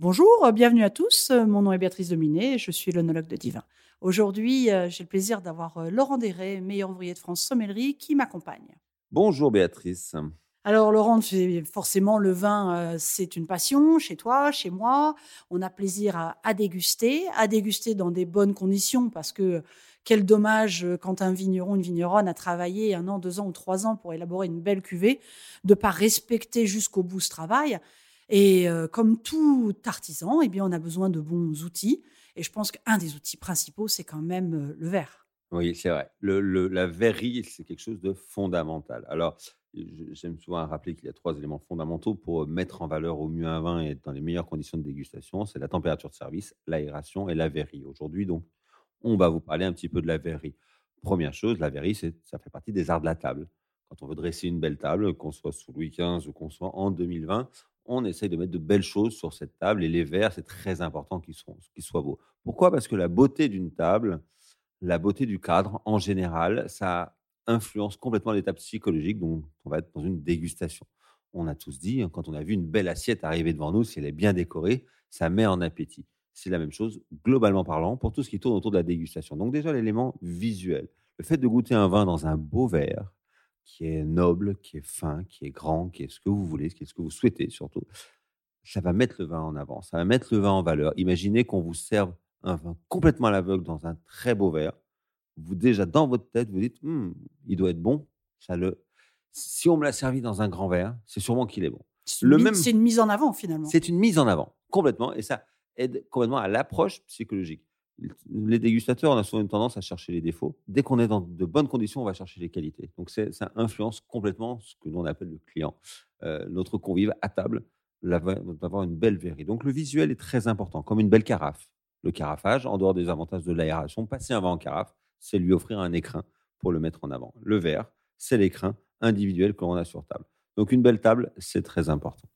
Bonjour, euh, bienvenue à tous. Euh, mon nom est Béatrice Dominé je suis l'onologue de Divin. Aujourd'hui, euh, j'ai le plaisir d'avoir Laurent Deret, meilleur ouvrier de France sommellerie, qui m'accompagne. Bonjour Béatrice. Alors Laurent, forcément le vin, c'est une passion chez toi, chez moi. On a plaisir à, déguster, à déguster dans des bonnes conditions parce que quel dommage quand un vigneron, une vigneronne a travaillé un an, deux ans ou trois ans pour élaborer une belle cuvée, de pas respecter jusqu'au bout ce travail. Et euh, comme tout artisan, eh bien, on a besoin de bons outils. Et je pense qu'un des outils principaux, c'est quand même euh, le verre. Oui, c'est vrai. La verrerie, c'est quelque chose de fondamental. Alors, j'aime souvent rappeler qu'il y a trois éléments fondamentaux pour mettre en valeur au mieux un vin et dans les meilleures conditions de dégustation. C'est la température de service, l'aération et la verrerie. Aujourd'hui, donc, on va vous parler un petit peu de la verrerie. Première chose, la verrerie, ça fait partie des arts de la table. Quand on veut dresser une belle table, qu'on soit sous Louis XV ou qu'on soit en 2020, on essaye de mettre de belles choses sur cette table et les verres, c'est très important qu'ils soient, beaux. Pourquoi? Parce que la beauté d'une table, la beauté du cadre, en général, ça influence complètement l'étape psychologique dont on va être dans une dégustation. On a tous dit, hein, quand on a vu une belle assiette arriver devant nous, si elle est bien décorée, ça met en appétit. C'est la même chose, globalement parlant, pour tout ce qui tourne autour de la dégustation. Donc déjà, l'élément visuel. Le fait de goûter un vin dans un beau verre, qui est noble, qui est fin, qui est grand, qui est ce que vous voulez, qui est ce que vous souhaitez surtout, ça va mettre le vin en avant, ça va mettre le vin en valeur. Imaginez qu'on vous serve un vin complètement à l'aveugle dans un très beau verre. Vous déjà dans votre tête, vous dites, «Hum, il doit être bon. Ça le... Si on me l'a servi dans un grand verre, c'est sûrement qu'il est bon. C'est une, même... une mise en avant finalement. C'est une mise en avant complètement, et ça aide complètement à l'approche psychologique les dégustateurs, on a souvent une tendance à chercher les défauts. Dès qu'on est dans de bonnes conditions, on va chercher les qualités. Donc, ça influence complètement ce que l'on appelle le client. Euh, notre convive à table va avoir une belle verrie. Donc, le visuel est très important, comme une belle carafe. Le carafage, en dehors des avantages de l'aération, passer un vin en carafe, c'est lui offrir un écrin pour le mettre en avant. Le verre, c'est l'écrin individuel que l'on a sur table. Donc, une belle table, c'est très important.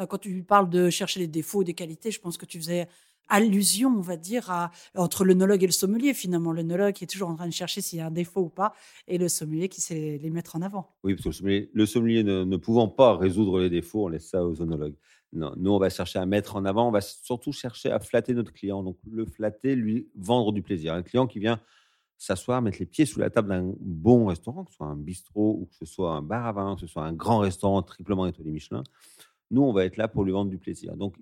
Euh, quand tu parles de chercher les défauts, des qualités, je pense que tu faisais allusion, on va dire, entre l'œnologue et le sommelier, finalement. L'œnologue qui est toujours en train de chercher s'il y a un défaut ou pas, et le sommelier qui sait les mettre en avant. Oui, parce que le sommelier, ne, pouvant pas résoudre les défauts, on laisse ça aux œnologues. Non, nous, on va chercher à mettre en avant, on va surtout chercher à flatter notre client. Donc, le flatter, lui vendre du plaisir. Un client qui vient s'asseoir, mettre les pieds sous la table d'un bon restaurant, que ce soit un bistrot ou que ce soit un bar à vin, que ce soit un grand restaurant triplement étoilé Michelin, nous, on va être là pour lui vendre du plaisir. Donc,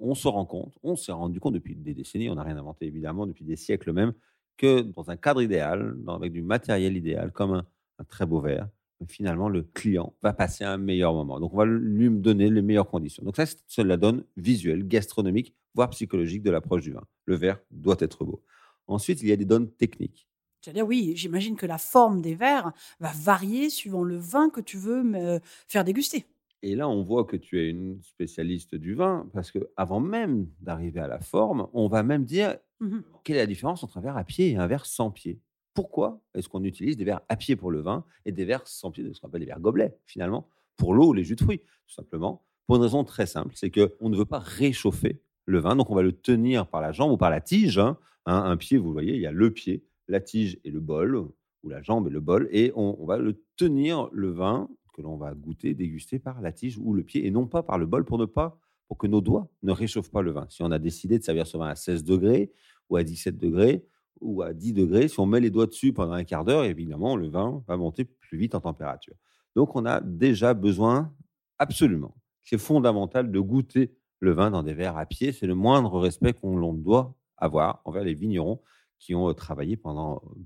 on se rend compte, on s'est rendu compte depuis des décennies, on n'a rien inventé évidemment, depuis des siècles même, que dans un cadre idéal, avec du matériel idéal, comme un, très beau verre, finalement, le client va passer un meilleur moment. Donc, on va lui donner les meilleures conditions. Donc, ça, c'est la donne visuelle, gastronomique, voire psychologique de l'approche du vin. Le verre doit être beau. Ensuite, il y a des donnes techniques. C'est-à-dire, oui, j'imagine que la forme des verres va varier suivant le vin que tu veux me faire déguster. Et là, on voit que tu es une spécialiste du vin, parce que avant même d'arriver à la forme, on va même dire mmh quelle est la différence entre un verre à pied et un verre sans pied. Pourquoi est-ce qu'on utilise des verres à pied pour le vin et des verres sans pied, ce qu'on appelle des verres gobelets, finalement, pour l'eau ou les jus de fruits, tout simplement Pour une raison très simple, c'est qu'on ne veut pas réchauffer le vin, donc on va le tenir par la jambe ou par la tige. Hein. un pied, vous voyez, il y a le pied, la tige et le bol, ou la jambe et le bol, et on va le tenir, le vin, que l'on va goûter, déguster par la tige ou le pied et non pas par le bol pour ne pas, pour que nos doigts ne réchauffent pas le vin. Si on a décidé de servir ce vin à 16 degrés ou à 17 degrés ou à 10 degrés, si on met les doigts dessus pendant un quart d'heure, évidemment, le vin va monter plus vite en température. Donc, on a déjà besoin, absolument, c'est fondamental de goûter le vin dans des verres à pied. C'est le moindre respect qu'on doit avoir envers les vignerons qui ont travaillé pendant euh,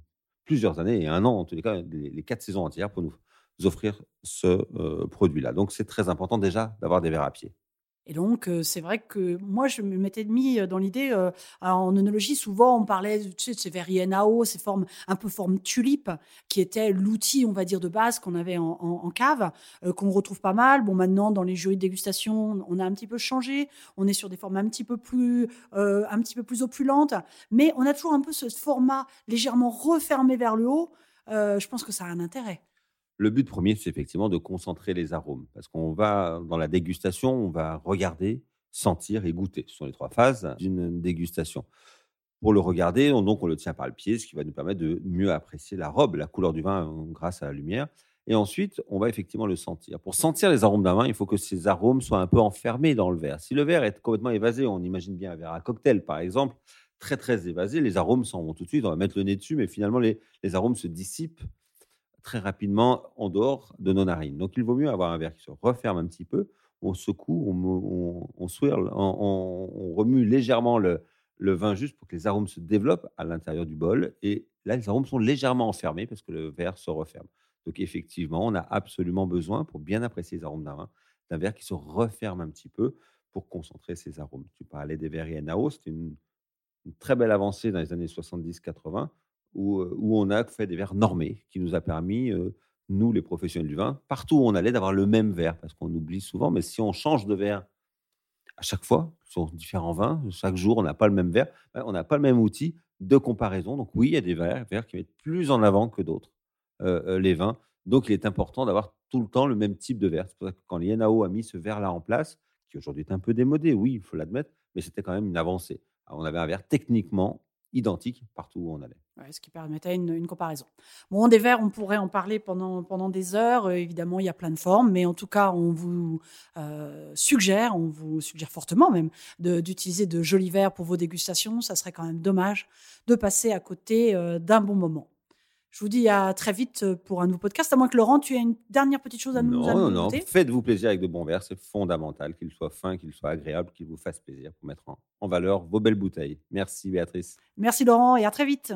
plusieurs années et un an, en tous les cas, les quatre saisons entières pour nous offrir ce euh, produit-là. Donc, c'est très important déjà d'avoir des verres à pied. Et donc, euh, c'est vrai que moi, je me m'étais mis euh, dans l'idée, en œnologie, souvent, on parlait de ces verres INAO, ces formes un peu forme tulipe, qui était l'outil, on va dire, de base qu'on avait en, cave, qu'on retrouve pas mal. Bon, maintenant, dans les jurys de dégustation, on a un petit peu changé. On est sur des formes un petit peu plus, un petit peu plus opulentes. Mais on a toujours un peu ce format légèrement refermé vers le haut. je pense que ça a un intérêt. Le but premier, c'est effectivement de concentrer les arômes. Parce qu'on va, dans la dégustation, on va regarder, sentir et goûter. Ce sont les trois phases d'une dégustation. Pour le regarder, on, donc on le tient par le pied, ce qui va nous permettre de mieux apprécier la robe, la couleur du vin euh, grâce à la lumière. Et ensuite, on va effectivement le sentir. Pour sentir les arômes d'un vin, il faut que ces arômes soient un peu enfermés dans le verre. Si le verre est complètement évasé, on imagine bien un verre à cocktail par exemple, très très évasé, les arômes s'en vont tout de suite, on va mettre le nez dessus, mais finalement les, les arômes se dissipent très rapidement en dehors de nos narines. Donc il vaut mieux avoir un verre qui se referme un petit peu, on secoue, on, on, swirl, on, remue légèrement le, le vin juste pour que les arômes se développent à l'intérieur du bol. Et là, les arômes sont légèrement enfermés parce que le verre se referme. Donc effectivement, on a absolument besoin, pour bien apprécier les arômes d'un vin, d'un verre qui se referme un petit peu pour concentrer ces arômes. Tu parlais des verres INAO, c'était une, très belle avancée dans les années 70-80 où, on a fait des verres normés qui nous a permis, nous les professionnels du vin, partout où on allait, d'avoir le même verre parce qu'on oublie souvent, mais si on change de verre à chaque fois sur différents vins, chaque jour on n'a pas le même verre, ben, on n'a pas le même outil de comparaison. Donc oui, il y a des verres, verres qui mettent plus en avant que d'autres. Les vins. Donc, il est important d'avoir tout le temps le même type de verre. C'est pour ça que quand l'INAO a mis ce verre-là en place, qui aujourd'hui est un peu démodé, oui, il faut l'admettre, mais c'était quand même une avancée. on avait un verre techniquement identique partout où on allait. Ce qui permettait une, comparaison. Bon, des verres, on pourrait en parler pendant, pendant des heures. Euh, évidemment, il y a plein de formes, mais en tout cas, on vous suggère, on vous suggère fortement même, d'utiliser de, jolis verres pour vos dégustations. Ça serait quand même dommage de passer à côté d'un bon moment. Je vous dis à très vite euh, pour un nouveau podcast. À moins que Laurent, tu aies une dernière petite chose à nous Non, non, non. Faites-vous plaisir avec de bons verres. C'est fondamental qu'il soit fin, qu'il soit agréable, qu'il vous fasse plaisir pour mettre en valeur vos belles bouteilles. Merci Béatrice. Merci Laurent et à très vite.